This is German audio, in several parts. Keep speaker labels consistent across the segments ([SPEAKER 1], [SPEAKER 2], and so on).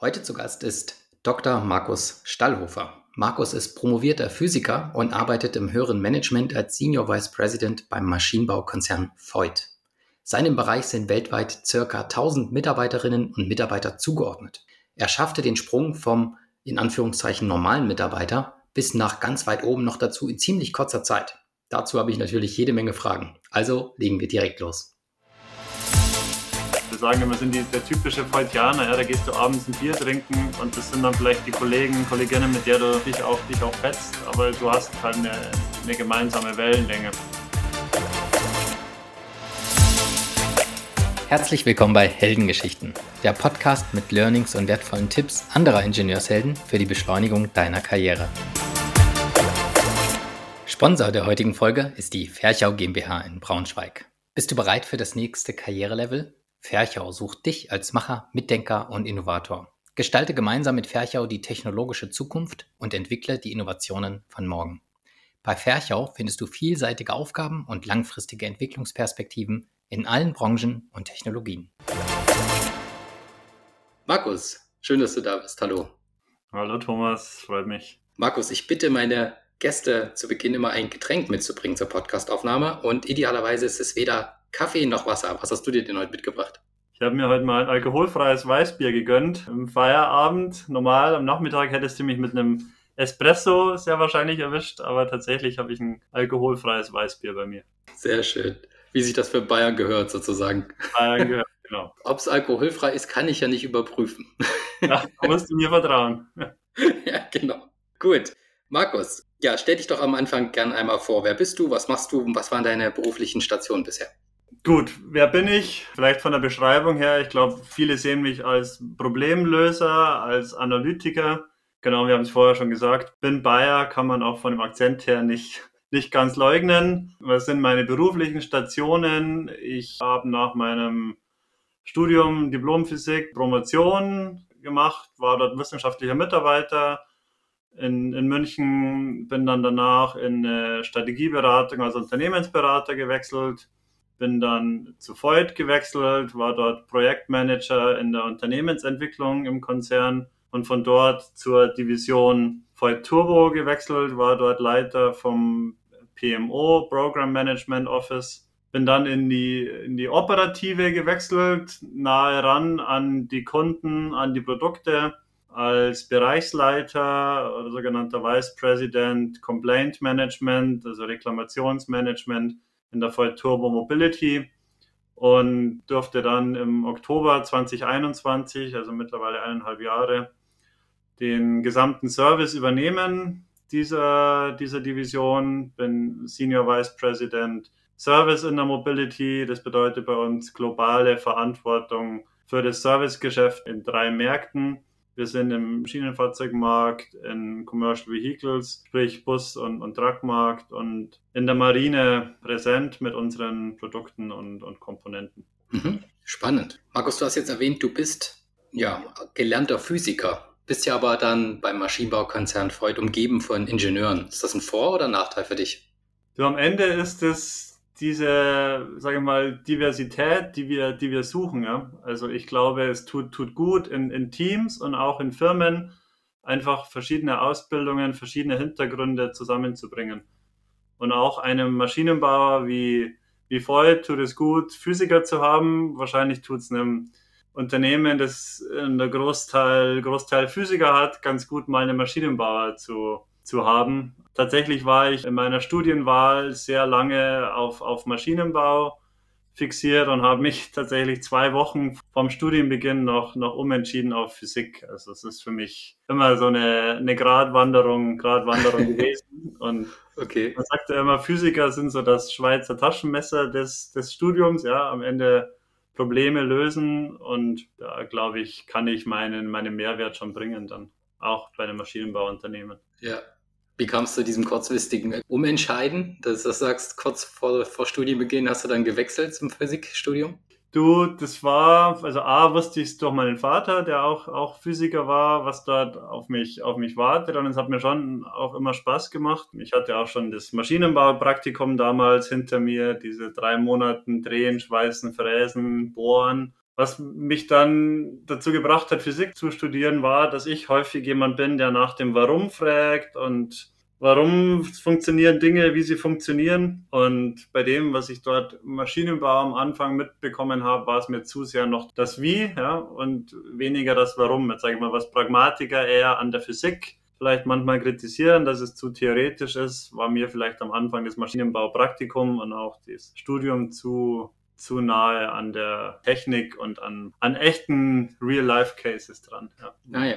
[SPEAKER 1] Heute zu Gast ist Dr. Markus Stallhofer. Markus ist promovierter Physiker und arbeitet im höheren Management als Senior Vice President beim Maschinenbaukonzern Voigt. Seinem Bereich sind weltweit circa 1000 Mitarbeiterinnen und Mitarbeiter zugeordnet. Er schaffte den Sprung vom in Anführungszeichen normalen Mitarbeiter bis nach ganz weit oben noch dazu in ziemlich kurzer Zeit. Dazu habe ich natürlich jede Menge Fragen. Also legen wir direkt los
[SPEAKER 2] sagen immer, sind die, der typische Freudianer, ja, da gehst du abends ein Bier trinken und das sind dann vielleicht die Kollegen, Kolleginnen, mit der du dich auch, dich auch fetzt, aber du hast halt eine, eine gemeinsame Wellenlänge.
[SPEAKER 1] Herzlich willkommen bei Heldengeschichten, der Podcast mit Learnings und wertvollen Tipps anderer Ingenieurshelden für die Beschleunigung deiner Karriere. Sponsor der heutigen Folge ist die Ferchau GmbH in Braunschweig. Bist du bereit für das nächste Karrierelevel? Ferchau sucht dich als Macher, Mitdenker und Innovator. Gestalte gemeinsam mit Ferchau die technologische Zukunft und entwickle die Innovationen von morgen. Bei Ferchau findest du vielseitige Aufgaben und langfristige Entwicklungsperspektiven in allen Branchen und Technologien. Markus, schön, dass du da bist. Hallo.
[SPEAKER 2] Hallo Thomas, freut mich.
[SPEAKER 1] Markus, ich bitte meine Gäste zu Beginn immer ein Getränk mitzubringen zur Podcastaufnahme und idealerweise ist es weder Kaffee noch Wasser. Was hast du dir denn heute mitgebracht?
[SPEAKER 2] Ich habe mir heute mal ein alkoholfreies Weißbier gegönnt im Feierabend. Normal am Nachmittag hättest du mich mit einem Espresso sehr wahrscheinlich erwischt, aber tatsächlich habe ich ein alkoholfreies Weißbier bei mir.
[SPEAKER 1] Sehr schön. Wie sich das für Bayern gehört, sozusagen.
[SPEAKER 2] Bayern gehört, genau.
[SPEAKER 1] Ob es alkoholfrei ist, kann ich ja nicht überprüfen.
[SPEAKER 2] Ja, musst du mir vertrauen.
[SPEAKER 1] ja, genau. Gut. Markus, ja, stell dich doch am Anfang gern einmal vor. Wer bist du? Was machst du? Was waren deine beruflichen Stationen bisher?
[SPEAKER 2] Gut, wer bin ich? Vielleicht von der Beschreibung her. Ich glaube, viele sehen mich als Problemlöser, als Analytiker. Genau, wir haben es vorher schon gesagt. Bin Bayer, kann man auch von dem Akzent her nicht, nicht ganz leugnen. Was sind meine beruflichen Stationen? Ich habe nach meinem Studium Diplomphysik Promotion gemacht, war dort wissenschaftlicher Mitarbeiter in, in München, bin dann danach in Strategieberatung als Unternehmensberater gewechselt bin dann zu Voigt gewechselt, war dort Projektmanager in der Unternehmensentwicklung im Konzern und von dort zur Division Voigt Turbo gewechselt, war dort Leiter vom PMO, Program Management Office. Bin dann in die, in die Operative gewechselt, nahe ran an die Kunden, an die Produkte als Bereichsleiter oder sogenannter Vice President Complaint Management, also Reklamationsmanagement in der Ford Turbo Mobility und durfte dann im Oktober 2021, also mittlerweile eineinhalb Jahre, den gesamten Service übernehmen dieser, dieser Division. Bin Senior Vice President Service in der Mobility. Das bedeutet bei uns globale Verantwortung für das Servicegeschäft in drei Märkten. Wir sind im Schienenfahrzeugmarkt, in Commercial Vehicles, sprich Bus- und, und Truckmarkt und in der Marine präsent mit unseren Produkten und, und Komponenten.
[SPEAKER 1] Mhm. Spannend. Markus, du hast jetzt erwähnt, du bist ja gelernter Physiker, bist ja aber dann beim Maschinenbaukonzern Freud umgeben von Ingenieuren. Ist das ein Vor- oder Nachteil für dich?
[SPEAKER 2] So, am Ende ist es diese, sage ich mal, Diversität, die wir, die wir suchen. Ja? Also ich glaube, es tut, tut gut in, in Teams und auch in Firmen, einfach verschiedene Ausbildungen, verschiedene Hintergründe zusammenzubringen. Und auch einem Maschinenbauer wie, wie Freud tut es gut, Physiker zu haben. Wahrscheinlich tut es einem Unternehmen, das in der Großteil, Großteil Physiker hat, ganz gut mal einen Maschinenbauer zu, zu haben. Tatsächlich war ich in meiner Studienwahl sehr lange auf, auf Maschinenbau fixiert und habe mich tatsächlich zwei Wochen vom Studienbeginn noch, noch umentschieden auf Physik. Also es ist für mich immer so eine, eine Gratwanderung, Gratwanderung gewesen. Und okay. man sagt ja immer, Physiker sind so das Schweizer Taschenmesser des, des Studiums, ja, am Ende Probleme lösen und da glaube ich, kann ich meinen, meinen Mehrwert schon bringen dann, auch bei einem Maschinenbauunternehmen.
[SPEAKER 1] Ja, wie kamst du diesem kurzfristigen Umentscheiden, dass du sagst, kurz vor, vor Studienbeginn hast du dann gewechselt zum Physikstudium?
[SPEAKER 2] Du, das war, also A, wusste ich es durch meinen Vater, der auch, auch Physiker war, was dort auf mich, auf mich wartet. Und es hat mir schon auch immer Spaß gemacht. Ich hatte auch schon das Maschinenbaupraktikum damals hinter mir, diese drei Monaten drehen, schweißen, fräsen, bohren. Was mich dann dazu gebracht hat, Physik zu studieren, war, dass ich häufig jemand bin, der nach dem Warum fragt und warum funktionieren Dinge, wie sie funktionieren. Und bei dem, was ich dort Maschinenbau am Anfang mitbekommen habe, war es mir zu sehr noch das Wie ja, und weniger das Warum. Jetzt sage ich mal, was Pragmatiker eher an der Physik vielleicht manchmal kritisieren, dass es zu theoretisch ist, war mir vielleicht am Anfang das Maschinenbaupraktikum und auch das Studium zu zu nahe an der Technik und an, an echten Real-Life-Cases dran. Ja.
[SPEAKER 1] Ah,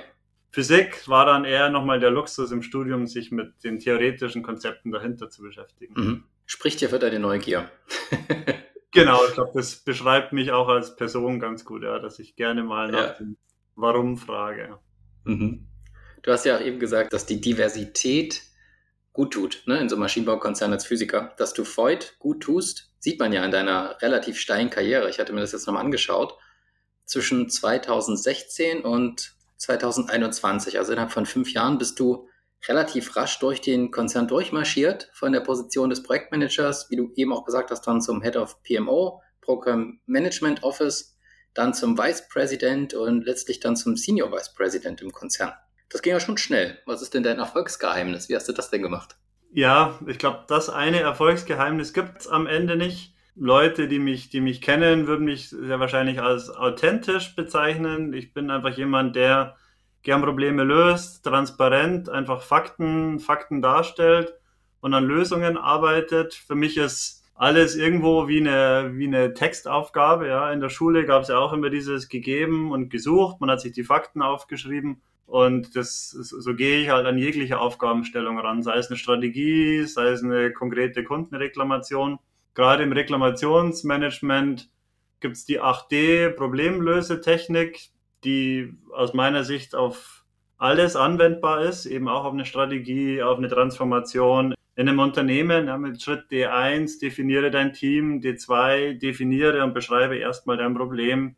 [SPEAKER 2] Physik war dann eher nochmal der Luxus im Studium, sich mit den theoretischen Konzepten dahinter zu beschäftigen.
[SPEAKER 1] Mhm. Spricht ja für deine Neugier.
[SPEAKER 2] genau, ich glaube, das beschreibt mich auch als Person ganz gut, ja, dass ich gerne mal nach ja. dem Warum frage.
[SPEAKER 1] Mhm. Du hast ja auch eben gesagt, dass die Diversität gut tut, ne, in so einem Maschinenbaukonzern als Physiker. Dass du Freud gut tust, sieht man ja in deiner relativ steilen Karriere. Ich hatte mir das jetzt nochmal angeschaut. Zwischen 2016 und 2021, also innerhalb von fünf Jahren, bist du relativ rasch durch den Konzern durchmarschiert, von der Position des Projektmanagers, wie du eben auch gesagt hast, dann zum Head of PMO, Program Management Office, dann zum Vice President und letztlich dann zum Senior Vice President im Konzern. Das ging ja schon schnell. Was ist denn dein Erfolgsgeheimnis? Wie hast du das denn gemacht?
[SPEAKER 2] Ja, ich glaube, das eine Erfolgsgeheimnis gibt es am Ende nicht. Leute, die mich, die mich kennen, würden mich sehr wahrscheinlich als authentisch bezeichnen. Ich bin einfach jemand, der gern Probleme löst, transparent, einfach Fakten, Fakten darstellt und an Lösungen arbeitet. Für mich ist alles irgendwo wie eine, wie eine Textaufgabe. Ja. In der Schule gab es ja auch immer dieses gegeben und gesucht. Man hat sich die Fakten aufgeschrieben. Und das, so gehe ich halt an jegliche Aufgabenstellung ran, sei es eine Strategie, sei es eine konkrete Kundenreklamation. Gerade im Reklamationsmanagement gibt es die 8D Problemlösetechnik, die aus meiner Sicht auf alles anwendbar ist, eben auch auf eine Strategie, auf eine Transformation in einem Unternehmen. Ja, mit Schritt D1 definiere dein Team, D2 definiere und beschreibe erstmal dein Problem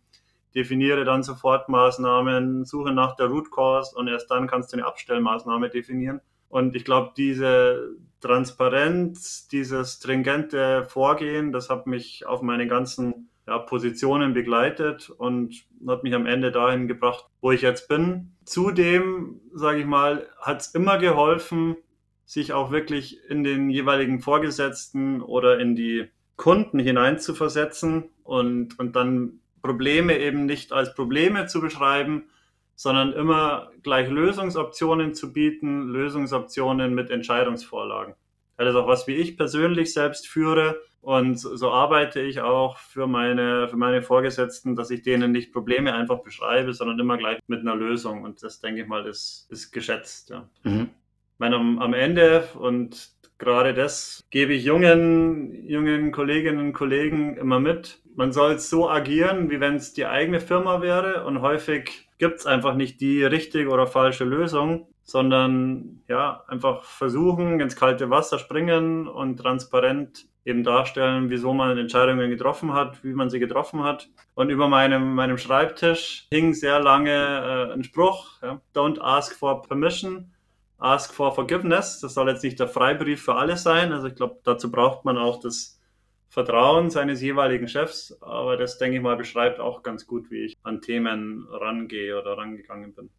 [SPEAKER 2] definiere dann Sofortmaßnahmen, suche nach der Root Cause und erst dann kannst du eine Abstellmaßnahme definieren. Und ich glaube, diese Transparenz, dieses stringente Vorgehen, das hat mich auf meine ganzen ja, Positionen begleitet und hat mich am Ende dahin gebracht, wo ich jetzt bin. Zudem, sage ich mal, hat es immer geholfen, sich auch wirklich in den jeweiligen Vorgesetzten oder in die Kunden hineinzuversetzen und, und dann Probleme eben nicht als Probleme zu beschreiben, sondern immer gleich Lösungsoptionen zu bieten, Lösungsoptionen mit Entscheidungsvorlagen. Das ist auch was, wie ich persönlich selbst führe. Und so arbeite ich auch für meine, für meine Vorgesetzten, dass ich denen nicht Probleme einfach beschreibe, sondern immer gleich mit einer Lösung. Und das, denke ich mal, ist, ist geschätzt. Ja. Mhm. Ich meine, am, am Ende, und gerade das gebe ich jungen, jungen Kolleginnen und Kollegen immer mit, man soll so agieren, wie wenn es die eigene Firma wäre. Und häufig gibt es einfach nicht die richtige oder falsche Lösung, sondern ja, einfach versuchen, ins kalte Wasser springen und transparent eben darstellen, wieso man Entscheidungen getroffen hat, wie man sie getroffen hat. Und über meinem, meinem Schreibtisch hing sehr lange äh, ein Spruch, ja, don't ask for permission, ask for forgiveness. Das soll jetzt nicht der Freibrief für alle sein. Also ich glaube, dazu braucht man auch das Vertrauen seines jeweiligen Chefs, aber das, denke ich mal, beschreibt auch ganz gut, wie ich an Themen rangehe oder rangegangen bin.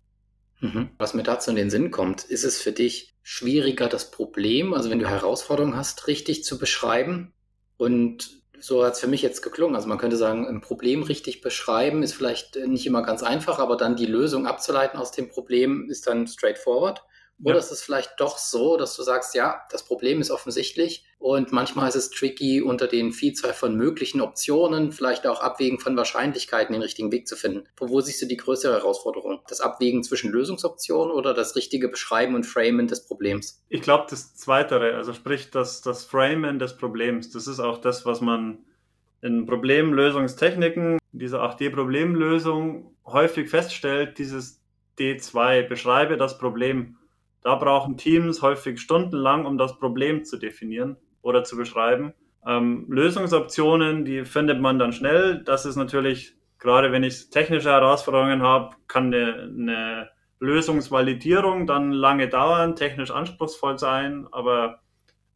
[SPEAKER 1] Mhm. Was mir dazu in den Sinn kommt, ist es für dich schwieriger, das Problem, also wenn du Herausforderungen hast, richtig zu beschreiben? Und so hat es für mich jetzt geklungen. Also man könnte sagen, ein Problem richtig beschreiben ist vielleicht nicht immer ganz einfach, aber dann die Lösung abzuleiten aus dem Problem ist dann straightforward. Oder ja. ist es vielleicht doch so, dass du sagst, ja, das Problem ist offensichtlich und manchmal ist es tricky, unter den Vielzahl von möglichen Optionen, vielleicht auch Abwägen von Wahrscheinlichkeiten, den richtigen Weg zu finden. Wo siehst du die größere Herausforderung? Das Abwägen zwischen Lösungsoptionen oder das richtige Beschreiben und Framen des Problems?
[SPEAKER 2] Ich glaube, das Zweitere, also sprich das, das Framen des Problems, das ist auch das, was man in Problemlösungstechniken, dieser 8D-Problemlösung häufig feststellt, dieses D2, beschreibe das Problem da brauchen Teams häufig stundenlang, um das Problem zu definieren oder zu beschreiben. Ähm, Lösungsoptionen, die findet man dann schnell. Das ist natürlich, gerade wenn ich technische Herausforderungen habe, kann eine, eine Lösungsvalidierung dann lange dauern, technisch anspruchsvoll sein, aber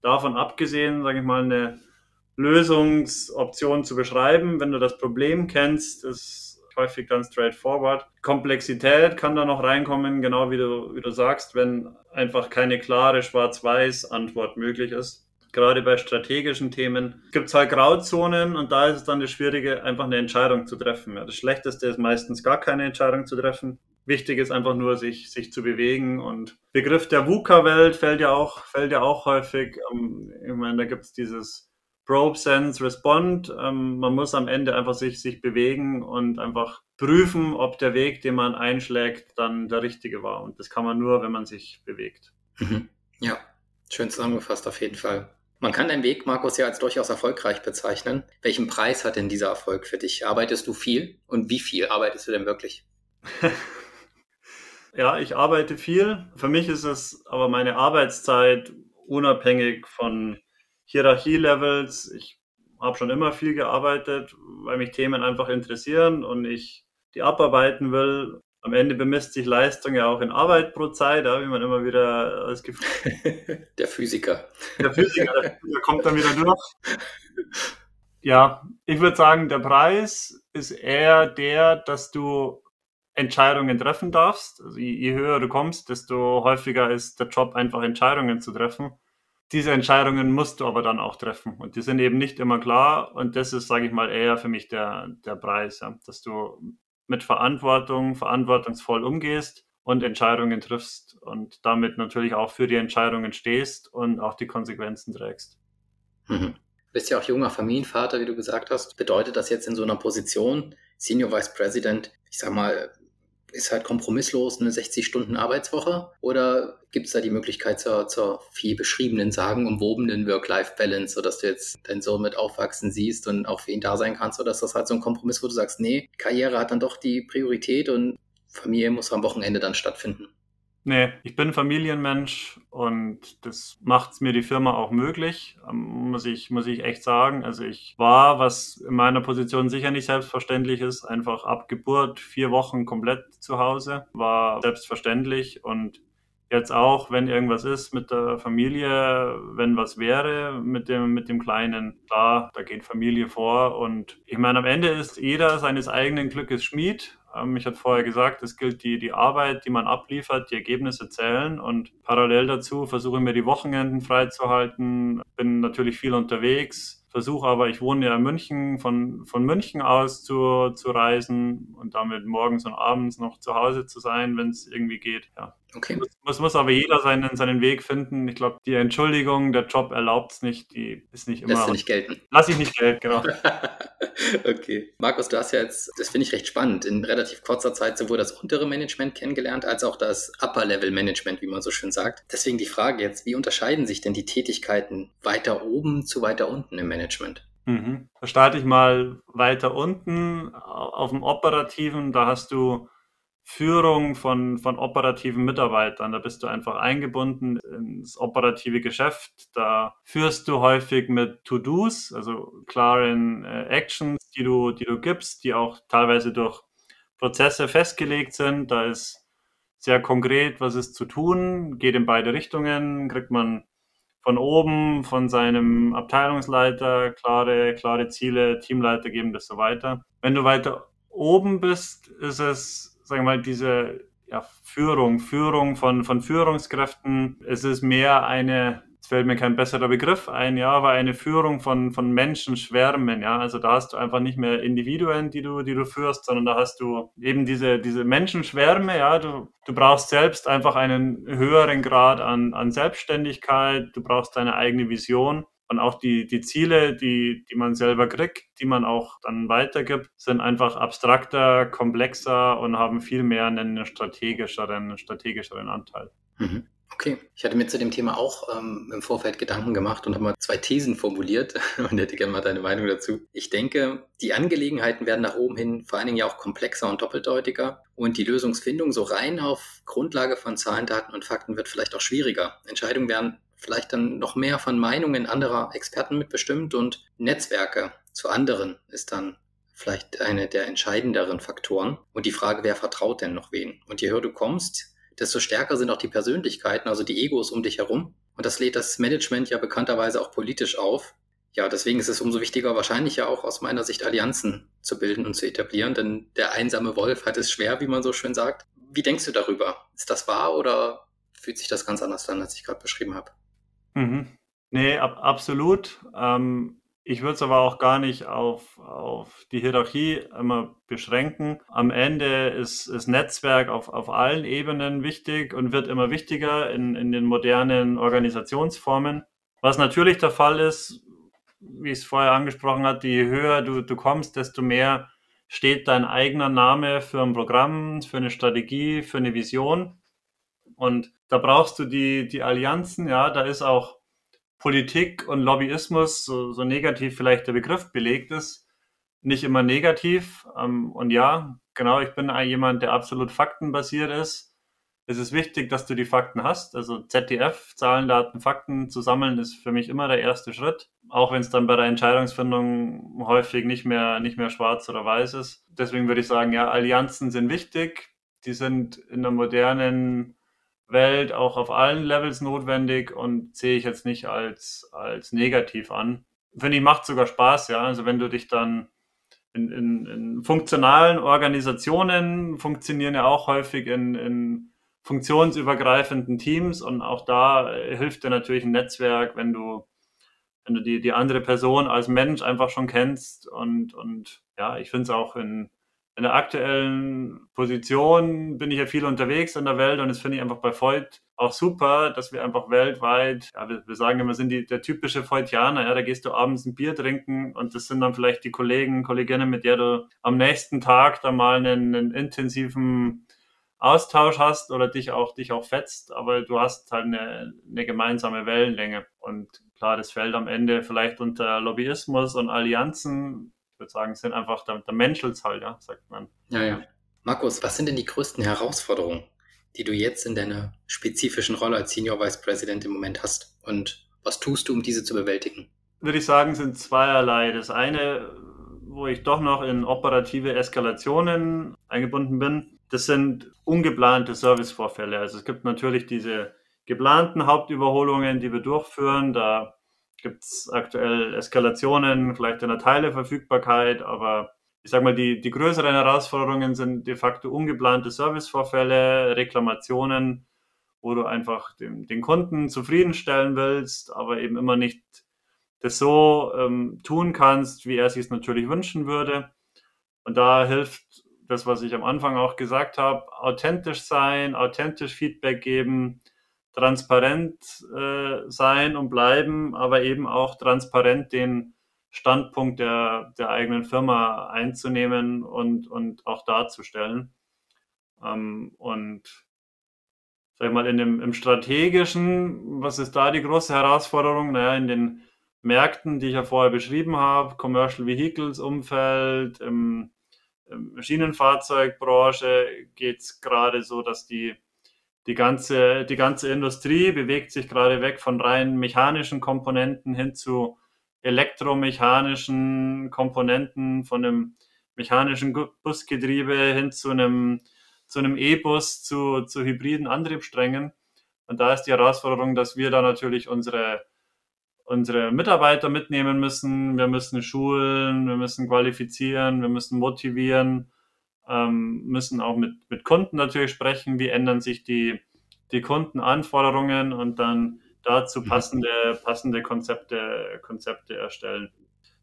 [SPEAKER 2] davon abgesehen, sage ich mal, eine Lösungsoption zu beschreiben, wenn du das Problem kennst, ist häufig dann straightforward. Komplexität kann da noch reinkommen, genau wie du, wie du sagst, wenn einfach keine klare Schwarz-Weiß-Antwort möglich ist. Gerade bei strategischen Themen gibt es halt Grauzonen und da ist es dann das Schwierige, einfach eine Entscheidung zu treffen. Ja, das Schlechteste ist meistens gar keine Entscheidung zu treffen. Wichtig ist einfach nur, sich, sich zu bewegen. Und Begriff der VUCA-Welt fällt ja auch, fällt ja auch häufig. Ähm, ich meine, da gibt es dieses Probe, Sense, Respond. Ähm, man muss am Ende einfach sich, sich bewegen und einfach prüfen, ob der Weg, den man einschlägt, dann der richtige war. Und das kann man nur, wenn man sich bewegt.
[SPEAKER 1] Mhm. Ja, schön zusammengefasst auf jeden Fall. Man kann deinen Weg, Markus, ja als durchaus erfolgreich bezeichnen. Welchen Preis hat denn dieser Erfolg für dich? Arbeitest du viel und wie viel arbeitest du denn wirklich?
[SPEAKER 2] ja, ich arbeite viel. Für mich ist es aber meine Arbeitszeit unabhängig von Hierarchielevels. Ich habe schon immer viel gearbeitet, weil mich Themen einfach interessieren und ich die abarbeiten will. Am Ende bemisst sich Leistung ja auch in Arbeit pro Zeit, ja, wie man immer wieder das
[SPEAKER 1] Gefühl Der Physiker.
[SPEAKER 2] Der Physiker, der Physiker kommt dann wieder durch. Ja, ich würde sagen, der Preis ist eher der, dass du Entscheidungen treffen darfst. Also je, je höher du kommst, desto häufiger ist der Job einfach Entscheidungen zu treffen. Diese Entscheidungen musst du aber dann auch treffen und die sind eben nicht immer klar und das ist, sage ich mal, eher für mich der, der Preis, ja, dass du mit Verantwortung, verantwortungsvoll umgehst und Entscheidungen triffst und damit natürlich auch für die Entscheidungen stehst und auch die Konsequenzen trägst.
[SPEAKER 1] Mhm. Du bist ja auch junger Familienvater, wie du gesagt hast. Bedeutet das jetzt in so einer Position, Senior Vice President, ich sag mal, ist halt kompromisslos eine 60-Stunden-Arbeitswoche? Oder gibt es da die Möglichkeit zur, zur viel beschriebenen, sagenumwobenen Work-Life-Balance, sodass du jetzt deinen Sohn mit aufwachsen siehst und auch für ihn da sein kannst? Oder ist das halt so ein Kompromiss, wo du sagst, nee, Karriere hat dann doch die Priorität und Familie muss am Wochenende dann stattfinden?
[SPEAKER 2] Nee, ich bin Familienmensch und das macht es mir die Firma auch möglich, ähm, muss ich, muss ich echt sagen. Also ich war, was in meiner Position sicher nicht selbstverständlich ist, einfach ab Geburt vier Wochen komplett zu Hause, war selbstverständlich und jetzt auch, wenn irgendwas ist mit der Familie, wenn was wäre mit dem, mit dem Kleinen, klar, da geht Familie vor und ich meine, am Ende ist jeder seines eigenen Glückes Schmied ähm, ich hatte vorher gesagt, es gilt die, die Arbeit, die man abliefert, die Ergebnisse zählen und parallel dazu versuche ich mir die Wochenenden freizuhalten, bin natürlich viel unterwegs, versuche aber, ich wohne ja in München, von, von München aus zu, zu reisen und damit morgens und abends noch zu Hause zu sein, wenn es irgendwie geht. Ja. Okay. Muss, muss, muss aber jeder seinen, seinen Weg finden. Ich glaube, die Entschuldigung, der Job erlaubt es nicht, die ist nicht immer.
[SPEAKER 1] Lässt du nicht gelten.
[SPEAKER 2] Lass ich nicht gelten, genau.
[SPEAKER 1] okay. Markus, du hast ja jetzt, das finde ich recht spannend, in relativ kurzer Zeit sowohl das untere Management kennengelernt, als auch das Upper-Level-Management, wie man so schön sagt. Deswegen die Frage jetzt, wie unterscheiden sich denn die Tätigkeiten weiter oben zu weiter unten im Management? Management.
[SPEAKER 2] Mhm. Da starte ich mal weiter unten auf dem Operativen. Da hast du Führung von, von operativen Mitarbeitern. Da bist du einfach eingebunden ins operative Geschäft. Da führst du häufig mit To-Dos, also klaren äh, Actions, die du, die du gibst, die auch teilweise durch Prozesse festgelegt sind. Da ist sehr konkret, was ist zu tun, geht in beide Richtungen, kriegt man von oben, von seinem Abteilungsleiter, klare, klare Ziele, Teamleiter geben das so weiter. Wenn du weiter oben bist, ist es, sagen wir mal, diese ja, Führung, Führung von, von Führungskräften. Es ist mehr eine es fällt mir kein besserer Begriff ein, ja, aber eine Führung von, von Menschenschwärmen, ja. Also da hast du einfach nicht mehr Individuen, die du, die du führst, sondern da hast du eben diese, diese Menschenschwärme, ja. Du, du brauchst selbst einfach einen höheren Grad an, an Selbstständigkeit, du brauchst deine eigene Vision. Und auch die, die Ziele, die, die man selber kriegt, die man auch dann weitergibt, sind einfach abstrakter, komplexer und haben viel mehr einen strategischeren, strategischeren Anteil.
[SPEAKER 1] Mhm. Okay, ich hatte mir zu dem Thema auch ähm, im Vorfeld Gedanken gemacht und habe mal zwei Thesen formuliert und hätte gerne mal deine Meinung dazu. Ich denke, die Angelegenheiten werden nach oben hin vor allen Dingen ja auch komplexer und doppeldeutiger und die Lösungsfindung so rein auf Grundlage von Zahlen, Daten und Fakten wird vielleicht auch schwieriger. Entscheidungen werden vielleicht dann noch mehr von Meinungen anderer Experten mitbestimmt und Netzwerke zu anderen ist dann vielleicht eine der entscheidenderen Faktoren. Und die Frage, wer vertraut denn noch wen? Und je höher du kommst, desto stärker sind auch die Persönlichkeiten, also die Egos um dich herum. Und das lädt das Management ja bekannterweise auch politisch auf. Ja, deswegen ist es umso wichtiger, wahrscheinlich ja auch aus meiner Sicht Allianzen zu bilden und zu etablieren, denn der einsame Wolf hat es schwer, wie man so schön sagt. Wie denkst du darüber? Ist das wahr oder fühlt sich das ganz anders an, als ich gerade beschrieben habe?
[SPEAKER 2] Mhm. Nee, ab, absolut. Ähm, ich würde es aber auch gar nicht auf, auf die Hierarchie immer beschränken. Am Ende ist, ist Netzwerk auf, auf allen Ebenen wichtig und wird immer wichtiger in, in den modernen Organisationsformen. Was natürlich der Fall ist, wie ich es vorher angesprochen habe, je höher du, du kommst, desto mehr steht dein eigener Name für ein Programm, für eine Strategie, für eine Vision. Und da brauchst du die, die Allianzen, ja, da ist auch Politik und Lobbyismus, so, so negativ vielleicht der Begriff belegt ist, nicht immer negativ. Ähm, und ja, genau, ich bin jemand, der absolut faktenbasiert ist. Es ist wichtig, dass du die Fakten hast. Also ZDF, Zahlen, Daten, Fakten zu sammeln, ist für mich immer der erste Schritt. Auch wenn es dann bei der Entscheidungsfindung häufig nicht mehr, nicht mehr schwarz oder weiß ist. Deswegen würde ich sagen, ja, Allianzen sind wichtig. Die sind in der modernen Welt auch auf allen Levels notwendig und sehe ich jetzt nicht als, als negativ an. Finde ich, macht sogar Spaß, ja. Also wenn du dich dann in, in, in funktionalen Organisationen funktionieren ja auch häufig in, in funktionsübergreifenden Teams und auch da hilft dir natürlich ein Netzwerk, wenn du, wenn du die, die andere Person als Mensch einfach schon kennst und, und ja, ich finde es auch in, in der aktuellen Position bin ich ja viel unterwegs in der Welt und das finde ich einfach bei Voigt auch super, dass wir einfach weltweit, ja, wir, wir sagen immer, sind die, der typische Voigtianer, ja, da gehst du abends ein Bier trinken und das sind dann vielleicht die Kollegen, Kolleginnen, mit der du am nächsten Tag dann mal einen, einen intensiven Austausch hast oder dich auch, dich auch fetzt, aber du hast halt eine, eine gemeinsame Wellenlänge. Und klar, das fällt am Ende vielleicht unter Lobbyismus und Allianzen ich würde sagen, sind einfach der, der Menschels halt, ja, sagt man.
[SPEAKER 1] Ja, ja. Markus, was sind denn die größten Herausforderungen, die du jetzt in deiner spezifischen Rolle als Senior Vice President im Moment hast? Und was tust du, um diese zu bewältigen?
[SPEAKER 2] Würde ich sagen, sind zweierlei. Das eine, wo ich doch noch in operative Eskalationen eingebunden bin, das sind ungeplante Servicevorfälle. Also es gibt natürlich diese geplanten Hauptüberholungen, die wir durchführen. Da gibt es aktuell Eskalationen, vielleicht in der Teileverfügbarkeit, aber ich sage mal, die, die größeren Herausforderungen sind de facto ungeplante Servicevorfälle, Reklamationen, wo du einfach den, den Kunden zufriedenstellen willst, aber eben immer nicht das so ähm, tun kannst, wie er sich es natürlich wünschen würde. Und da hilft das, was ich am Anfang auch gesagt habe, authentisch sein, authentisch Feedback geben, transparent äh, sein und bleiben, aber eben auch transparent den Standpunkt der, der eigenen Firma einzunehmen und, und auch darzustellen. Ähm, und sag ich mal, in dem, im strategischen, was ist da die große Herausforderung? Naja, in den Märkten, die ich ja vorher beschrieben habe, Commercial Vehicles Umfeld, im, im Schienenfahrzeugbranche geht es gerade so, dass die die ganze, die ganze Industrie bewegt sich gerade weg von rein mechanischen Komponenten hin zu elektromechanischen Komponenten, von einem mechanischen Busgetriebe hin zu einem, zu einem E-Bus, zu, zu hybriden Antriebssträngen. Und da ist die Herausforderung, dass wir da natürlich unsere, unsere Mitarbeiter mitnehmen müssen. Wir müssen schulen, wir müssen qualifizieren, wir müssen motivieren ähm, müssen auch mit, mit Kunden natürlich sprechen, wie ändern sich die, die Kundenanforderungen und dann dazu mhm. passende, passende Konzepte, Konzepte erstellen.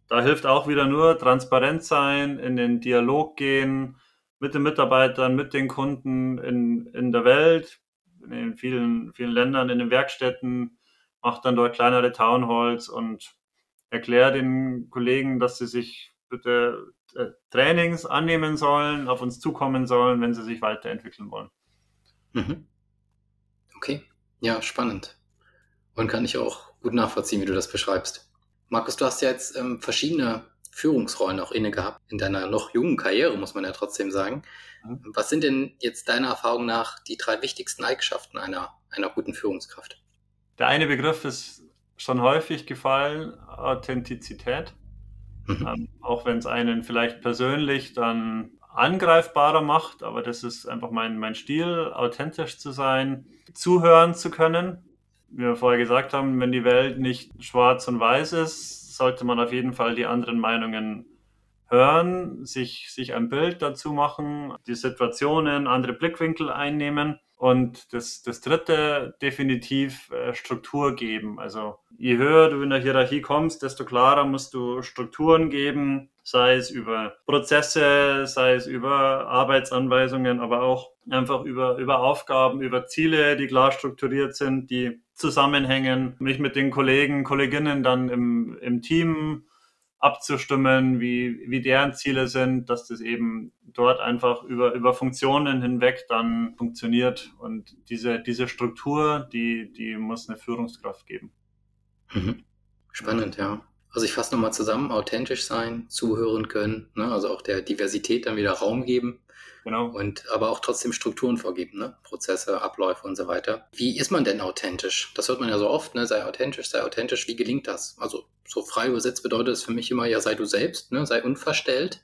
[SPEAKER 2] Da hilft auch wieder nur transparent sein, in den Dialog gehen mit den Mitarbeitern, mit den Kunden in, in der Welt, in vielen, vielen Ländern, in den Werkstätten, macht dann dort kleinere Townhalls und erklärt den Kollegen, dass sie sich bitte Trainings annehmen sollen, auf uns zukommen sollen, wenn sie sich weiterentwickeln wollen.
[SPEAKER 1] Mhm. Okay, ja, spannend. Und kann ich auch gut nachvollziehen, wie du das beschreibst. Markus, du hast ja jetzt ähm, verschiedene Führungsrollen auch inne gehabt in deiner noch jungen Karriere, muss man ja trotzdem sagen. Mhm. Was sind denn jetzt deiner Erfahrung nach die drei wichtigsten Eigenschaften einer, einer guten Führungskraft?
[SPEAKER 2] Der eine Begriff ist schon häufig gefallen, Authentizität. Mhm. Ähm, auch wenn es einen vielleicht persönlich dann angreifbarer macht, aber das ist einfach mein, mein Stil, authentisch zu sein, zuhören zu können. Wie wir vorher gesagt haben, wenn die Welt nicht schwarz und weiß ist, sollte man auf jeden Fall die anderen Meinungen hören, sich, sich ein Bild dazu machen, die Situationen, andere Blickwinkel einnehmen. Und das, das dritte, definitiv äh, Struktur geben. Also je höher du in der Hierarchie kommst, desto klarer musst du Strukturen geben, sei es über Prozesse, sei es über Arbeitsanweisungen, aber auch einfach über, über Aufgaben, über Ziele, die klar strukturiert sind, die zusammenhängen, mich mit den Kollegen, Kolleginnen dann im, im Team abzustimmen, wie, wie deren Ziele sind, dass das eben dort einfach über, über Funktionen hinweg dann funktioniert. Und diese, diese Struktur, die, die muss eine Führungskraft geben.
[SPEAKER 1] Mhm. Spannend, ja. Also ich fasse nochmal zusammen, authentisch sein, zuhören können, ne? also auch der Diversität dann wieder Raum geben. Genau. Und aber auch trotzdem Strukturen vorgeben, ne? Prozesse, Abläufe und so weiter. Wie ist man denn authentisch? Das hört man ja so oft, ne? Sei authentisch, sei authentisch. Wie gelingt das? Also so frei übersetzt bedeutet es für mich immer, ja, sei du selbst, ne? sei unverstellt.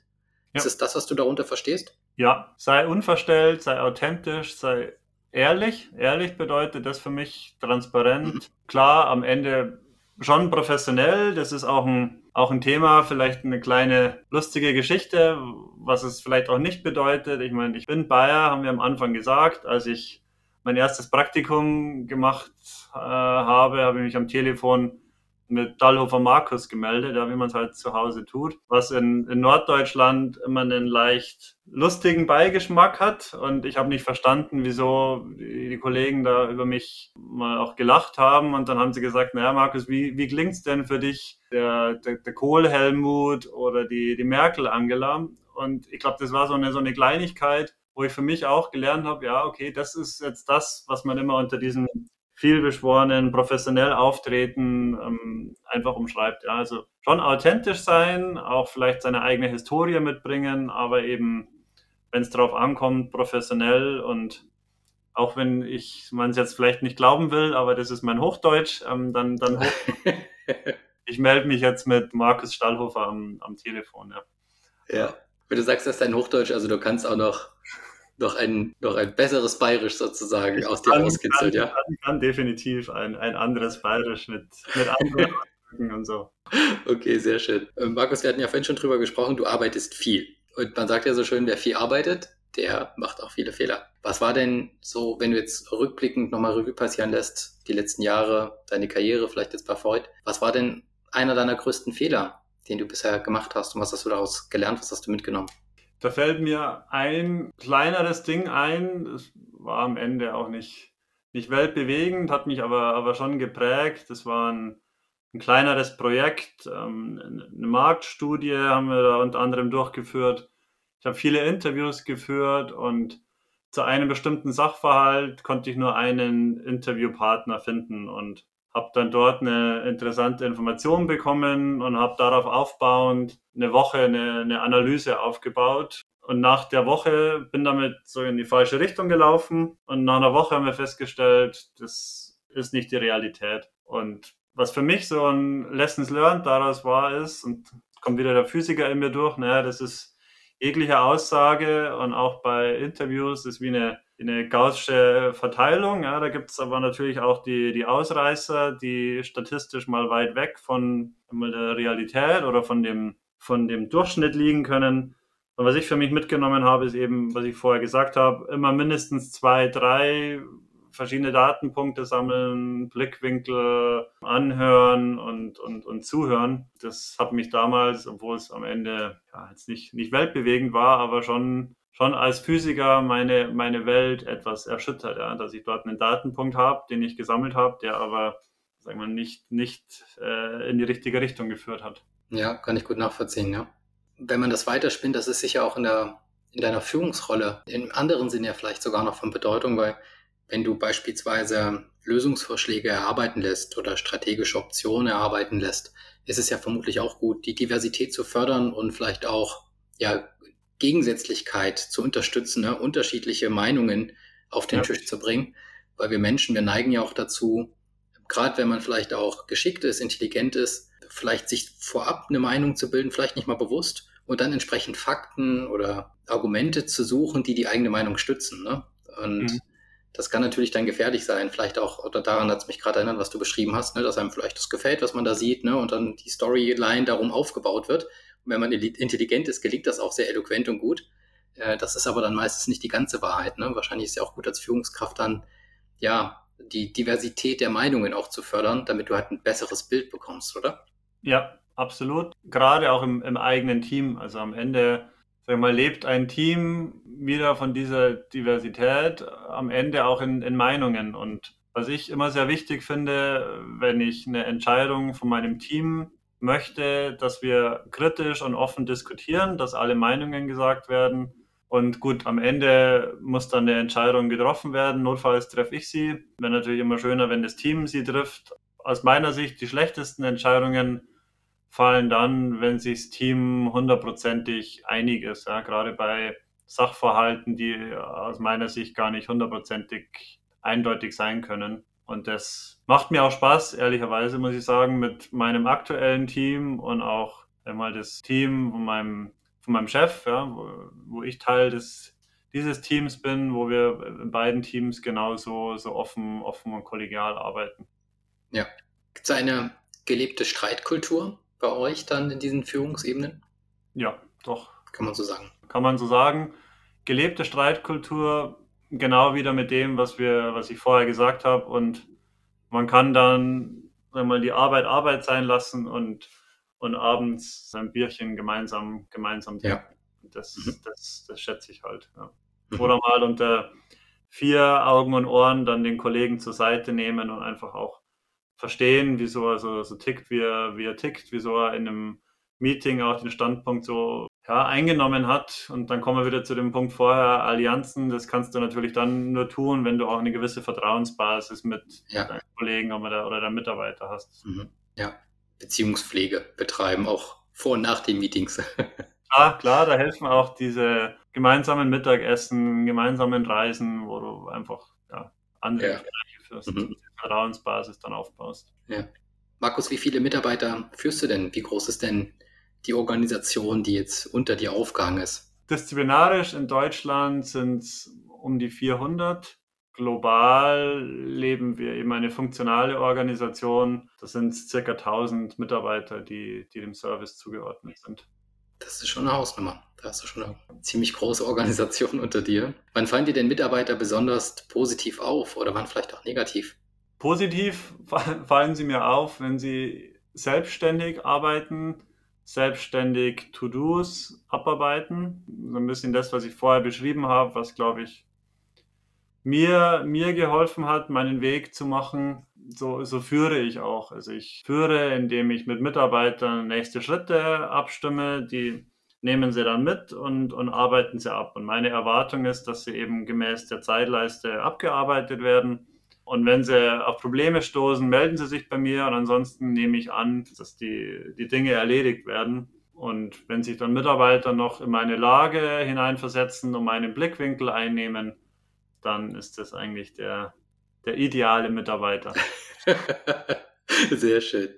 [SPEAKER 1] Ja. Ist es das, was du darunter verstehst?
[SPEAKER 2] Ja, sei unverstellt, sei authentisch, sei ehrlich. Ehrlich bedeutet das für mich transparent. Mhm. Klar, am Ende schon professionell. Das ist auch ein, auch ein Thema, vielleicht eine kleine lustige Geschichte, was es vielleicht auch nicht bedeutet. Ich meine, ich bin Bayer, haben wir am Anfang gesagt. Als ich mein erstes Praktikum gemacht äh, habe, habe ich mich am Telefon mit Dallhofer Markus gemeldet, ja, wie man es halt zu Hause tut, was in, in Norddeutschland immer einen leicht lustigen Beigeschmack hat und ich habe nicht verstanden, wieso die, Kollegen da über mich mal auch gelacht haben und dann haben sie gesagt, naja Markus, wie, wie klingt's denn für dich der, der, der Kohl-Helmut oder die, die Merkel-Angela? Und ich glaube, das war so eine, so eine Kleinigkeit, wo ich für mich auch gelernt habe, ja, okay, das ist jetzt das, was man immer unter diesem vielbeschworenen, professionell auftreten, ähm, einfach umschreibt. Ja, also schon authentisch sein, auch vielleicht seine eigene Historie mitbringen, aber eben, wenn es darauf ankommt, professionell und auch wenn ich man es jetzt vielleicht nicht glauben will, aber das ist mein Hochdeutsch, ähm, dann, dann hoch ich melde mich jetzt mit Markus Stallhofer am, am Telefon. Ja.
[SPEAKER 1] ja, wenn du sagst, das ist dein Hochdeutsch, also du kannst auch noch noch ein, noch ein besseres Bayerisch sozusagen ich aus dir rauskitzelt, ja?
[SPEAKER 2] Kann, kann definitiv ein, ein anderes Bayerisch mit, mit anderen und so.
[SPEAKER 1] Okay, sehr schön. Ähm, Markus, wir hatten ja vorhin schon drüber gesprochen, du arbeitest viel. Und man sagt ja so schön, wer viel arbeitet, der macht auch viele Fehler. Was war denn so, wenn du jetzt rückblickend nochmal Revue passieren lässt, die letzten Jahre, deine Karriere, vielleicht jetzt bei Freud, was war denn einer deiner größten Fehler, den du bisher gemacht hast und was hast du daraus gelernt, was hast du mitgenommen?
[SPEAKER 2] Da fällt mir ein kleineres Ding ein, das war am Ende auch nicht, nicht weltbewegend, hat mich aber, aber schon geprägt. Das war ein, ein kleineres Projekt, ähm, eine Marktstudie haben wir da unter anderem durchgeführt. Ich habe viele Interviews geführt und zu einem bestimmten Sachverhalt konnte ich nur einen Interviewpartner finden und habe dann dort eine interessante Information bekommen und habe darauf aufbauend eine Woche eine, eine Analyse aufgebaut. Und nach der Woche bin damit so in die falsche Richtung gelaufen. Und nach einer Woche haben wir festgestellt, das ist nicht die Realität. Und was für mich so ein Lessons learned daraus war, ist, und kommt wieder der Physiker in mir durch, naja, das ist jegliche Aussage und auch bei Interviews ist wie eine eine gaußsche Verteilung. Ja, da gibt es aber natürlich auch die, die Ausreißer, die statistisch mal weit weg von der Realität oder von dem, von dem Durchschnitt liegen können. Und was ich für mich mitgenommen habe, ist eben, was ich vorher gesagt habe, immer mindestens zwei, drei verschiedene Datenpunkte sammeln, Blickwinkel anhören und, und, und zuhören. Das hat mich damals, obwohl es am Ende ja, jetzt nicht, nicht weltbewegend war, aber schon schon als Physiker meine, meine Welt etwas erschüttert, ja, dass ich dort einen Datenpunkt habe, den ich gesammelt habe, der aber sagen wir, nicht, nicht äh, in die richtige Richtung geführt hat.
[SPEAKER 1] Ja, kann ich gut nachvollziehen, ja. Wenn man das weiterspinnt, das ist sicher auch in, der, in deiner Führungsrolle im anderen Sinne ja vielleicht sogar noch von Bedeutung, weil wenn du beispielsweise Lösungsvorschläge erarbeiten lässt oder strategische Optionen erarbeiten lässt, ist es ja vermutlich auch gut, die Diversität zu fördern und vielleicht auch ja, Gegensätzlichkeit zu unterstützen, ne? unterschiedliche Meinungen auf den ja. Tisch zu bringen, weil wir Menschen, wir neigen ja auch dazu, gerade wenn man vielleicht auch geschickt ist, intelligent ist, vielleicht sich vorab eine Meinung zu bilden, vielleicht nicht mal bewusst und dann entsprechend Fakten oder Argumente zu suchen, die die eigene Meinung stützen. Ne? Und mhm. Das kann natürlich dann gefährlich sein. Vielleicht auch, oder daran hat es mich gerade erinnert, was du beschrieben hast, ne, dass einem vielleicht das gefällt, was man da sieht, ne, und dann die Storyline darum aufgebaut wird. Und wenn man intelligent ist, gelingt das auch sehr eloquent und gut. Äh, das ist aber dann meistens nicht die ganze Wahrheit. Ne? Wahrscheinlich ist es ja auch gut als Führungskraft dann, ja, die Diversität der Meinungen auch zu fördern, damit du halt ein besseres Bild bekommst, oder?
[SPEAKER 2] Ja, absolut. Gerade auch im, im eigenen Team. Also am Ende sag mal, lebt ein Team wieder von dieser Diversität am Ende auch in, in Meinungen. Und was ich immer sehr wichtig finde, wenn ich eine Entscheidung von meinem Team möchte, dass wir kritisch und offen diskutieren, dass alle Meinungen gesagt werden. Und gut, am Ende muss dann eine Entscheidung getroffen werden. Notfalls treffe ich sie. Wäre natürlich immer schöner, wenn das Team sie trifft. Aus meiner Sicht die schlechtesten Entscheidungen fallen dann, wenn sich das Team hundertprozentig einig ist. Ja, gerade bei Sachverhalten, die aus meiner Sicht gar nicht hundertprozentig eindeutig sein können. Und das macht mir auch Spaß, ehrlicherweise, muss ich sagen, mit meinem aktuellen Team und auch einmal das Team von meinem, von meinem Chef, ja, wo, wo ich Teil des, dieses Teams bin, wo wir in beiden Teams genauso so offen, offen und kollegial arbeiten.
[SPEAKER 1] Ja. Gibt es eine gelebte Streitkultur? Bei euch dann in diesen Führungsebenen?
[SPEAKER 2] Ja, doch.
[SPEAKER 1] Kann man so sagen.
[SPEAKER 2] Kann man so sagen. Gelebte Streitkultur, genau wieder mit dem, was wir, was ich vorher gesagt habe. Und man kann dann sagen mal, die Arbeit Arbeit sein lassen und, und abends sein Bierchen gemeinsam, gemeinsam
[SPEAKER 1] trinken. Ja.
[SPEAKER 2] Das, mhm. das, das schätze ich halt. Ja. Mhm. Oder mal unter vier Augen und Ohren dann den Kollegen zur Seite nehmen und einfach auch verstehen, wieso er so, so tickt, wie er, wie er tickt, wieso er in einem Meeting auch den Standpunkt so ja, eingenommen hat. Und dann kommen wir wieder zu dem Punkt vorher, Allianzen, das kannst du natürlich dann nur tun, wenn du auch eine gewisse Vertrauensbasis mit ja. deinen Kollegen oder, oder deinen Mitarbeiter hast.
[SPEAKER 1] Mhm. Ja, Beziehungspflege betreiben, auch vor und nach den Meetings.
[SPEAKER 2] Ja, klar, da helfen auch diese gemeinsamen Mittagessen, gemeinsamen Reisen, wo du einfach ja, andere ja. Führst. Mhm. Vertrauensbasis dann aufbaust.
[SPEAKER 1] Ja. Markus, wie viele Mitarbeiter führst du denn? Wie groß ist denn die Organisation, die jetzt unter dir aufgehangen ist?
[SPEAKER 2] Disziplinarisch in Deutschland sind es um die 400. Global leben wir eben eine funktionale Organisation. Das sind circa 1000 Mitarbeiter, die, die dem Service zugeordnet sind.
[SPEAKER 1] Das ist schon eine Hausnummer. Da hast du schon eine ziemlich große Organisation unter dir. Wann fallen dir denn Mitarbeiter besonders positiv auf oder wann vielleicht auch negativ?
[SPEAKER 2] Positiv fallen sie mir auf, wenn sie selbstständig arbeiten, selbstständig To-Dos abarbeiten. So ein bisschen das, was ich vorher beschrieben habe, was, glaube ich, mir, mir geholfen hat, meinen Weg zu machen. So, so führe ich auch. Also ich führe, indem ich mit Mitarbeitern nächste Schritte abstimme, die nehmen sie dann mit und, und arbeiten sie ab. Und meine Erwartung ist, dass sie eben gemäß der Zeitleiste abgearbeitet werden und wenn sie auf Probleme stoßen, melden sie sich bei mir und ansonsten nehme ich an, dass die, die Dinge erledigt werden. Und wenn sich dann Mitarbeiter noch in meine Lage hineinversetzen und meinen Blickwinkel einnehmen, dann ist das eigentlich der, der ideale Mitarbeiter.
[SPEAKER 1] Sehr schön.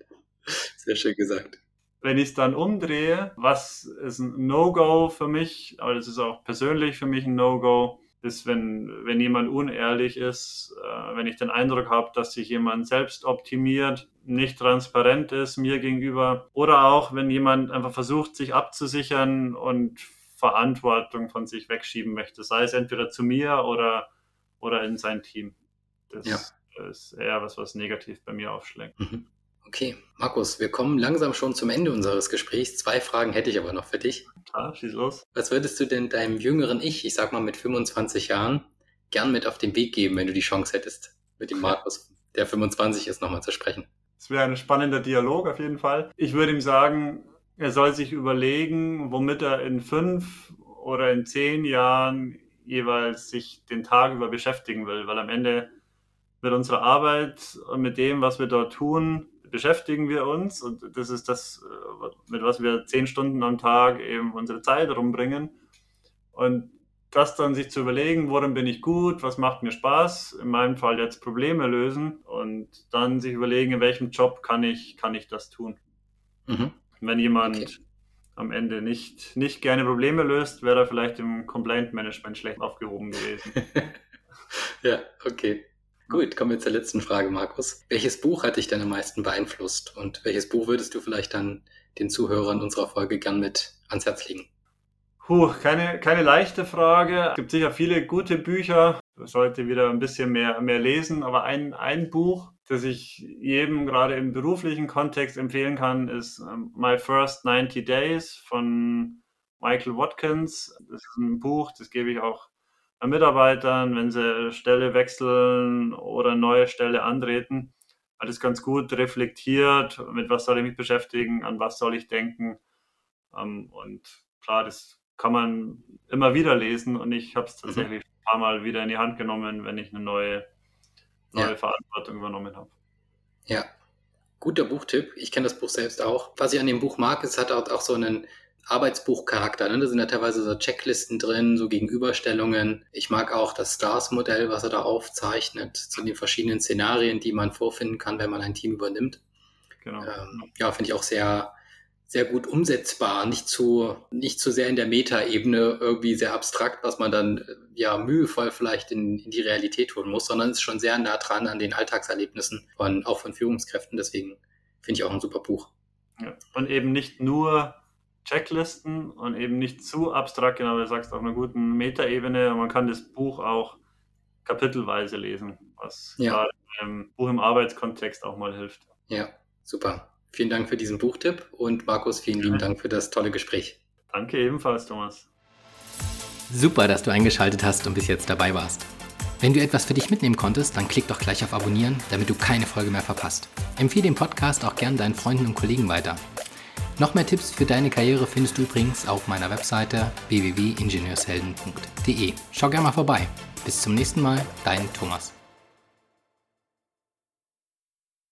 [SPEAKER 1] Sehr schön gesagt.
[SPEAKER 2] Wenn ich es dann umdrehe, was ist ein No-Go für mich, aber das ist auch persönlich für mich ein No-Go, ist, wenn, wenn jemand unehrlich ist, äh, wenn ich den Eindruck habe, dass sich jemand selbst optimiert, nicht transparent ist mir gegenüber oder auch, wenn jemand einfach versucht, sich abzusichern und Verantwortung von sich wegschieben möchte, sei es entweder zu mir oder, oder in sein Team. Das ja. ist eher was, was negativ bei mir aufschlägt. Mhm.
[SPEAKER 1] Okay, Markus, wir kommen langsam schon zum Ende unseres Gesprächs. Zwei Fragen hätte ich aber noch für dich.
[SPEAKER 2] Ah, schieß los.
[SPEAKER 1] Was würdest du denn deinem jüngeren Ich, ich sag mal mit 25 Jahren, gern mit auf den Weg geben, wenn du die Chance hättest, mit dem Markus, der 25 ist, nochmal zu sprechen?
[SPEAKER 2] Das wäre ein spannender Dialog auf jeden Fall. Ich würde ihm sagen, er soll sich überlegen, womit er in fünf oder in zehn Jahren jeweils sich den Tag über beschäftigen will, weil am Ende mit unserer Arbeit und mit dem, was wir dort tun, beschäftigen wir uns und das ist das, äh, mit was wir zehn Stunden am Tag eben unsere Zeit rumbringen. Und das dann sich zu überlegen, worin bin ich gut, was macht mir Spaß, in meinem Fall jetzt Probleme lösen und dann sich überlegen, in welchem Job kann ich, kann ich das tun. Mhm. Wenn jemand okay. am Ende nicht, nicht gerne Probleme löst, wäre er vielleicht im Complaint Management schlecht aufgehoben gewesen.
[SPEAKER 1] Ja, okay. Gut, kommen wir zur letzten Frage, Markus. Welches Buch hat dich denn am meisten beeinflusst und welches Buch würdest du vielleicht dann den Zuhörern unserer Folge gern mit ans Herz legen?
[SPEAKER 2] Puh, keine, keine leichte Frage. Es gibt sicher viele gute Bücher. Ich sollte wieder ein bisschen mehr, mehr lesen, aber ein, ein Buch, das ich jedem gerade im beruflichen Kontext empfehlen kann, ist ähm, My First 90 Days von Michael Watkins. Das ist ein Buch, das gebe ich auch Mitarbeitern, wenn sie Stelle wechseln oder neue Stelle antreten. Alles ganz gut reflektiert, mit was soll ich mich beschäftigen, an was soll ich denken. Ähm, und klar, das kann man immer wieder lesen und ich habe es mhm. tatsächlich ein paar Mal wieder in die Hand genommen, wenn ich eine neue, neue ja. Verantwortung übernommen habe.
[SPEAKER 1] Ja, guter Buchtipp. Ich kenne das Buch selbst auch. Was ich an dem Buch mag, es hat auch so einen Arbeitsbuchcharakter. Ne? Da sind ja teilweise so Checklisten drin, so Gegenüberstellungen. Ich mag auch das Stars-Modell, was er da aufzeichnet, zu den verschiedenen Szenarien, die man vorfinden kann, wenn man ein Team übernimmt. Genau. Ähm, ja, finde ich auch sehr, sehr gut umsetzbar, nicht zu, nicht zu sehr in der Meta-Ebene irgendwie sehr abstrakt, was man dann ja mühevoll vielleicht in, in die Realität holen muss, sondern ist schon sehr nah dran an den Alltagserlebnissen von, auch von Führungskräften. Deswegen finde ich auch ein super Buch.
[SPEAKER 2] Ja. Und eben nicht nur Checklisten und eben nicht zu abstrakt, genau wie du sagst, auf einer guten Metaebene. Man kann das Buch auch kapitelweise lesen, was ja. gerade im Buch im Arbeitskontext auch mal hilft.
[SPEAKER 1] Ja, super. Vielen Dank für diesen Buchtipp und Markus, vielen lieben Dank für das tolle Gespräch.
[SPEAKER 2] Danke ebenfalls, Thomas.
[SPEAKER 1] Super, dass du eingeschaltet hast und bis jetzt dabei warst. Wenn du etwas für dich mitnehmen konntest, dann klick doch gleich auf Abonnieren, damit du keine Folge mehr verpasst. Empfehle den Podcast auch gern deinen Freunden und Kollegen weiter. Noch mehr Tipps für deine Karriere findest du übrigens auf meiner Webseite www.ingenieurshelden.de. Schau gerne mal vorbei. Bis zum nächsten Mal, dein Thomas.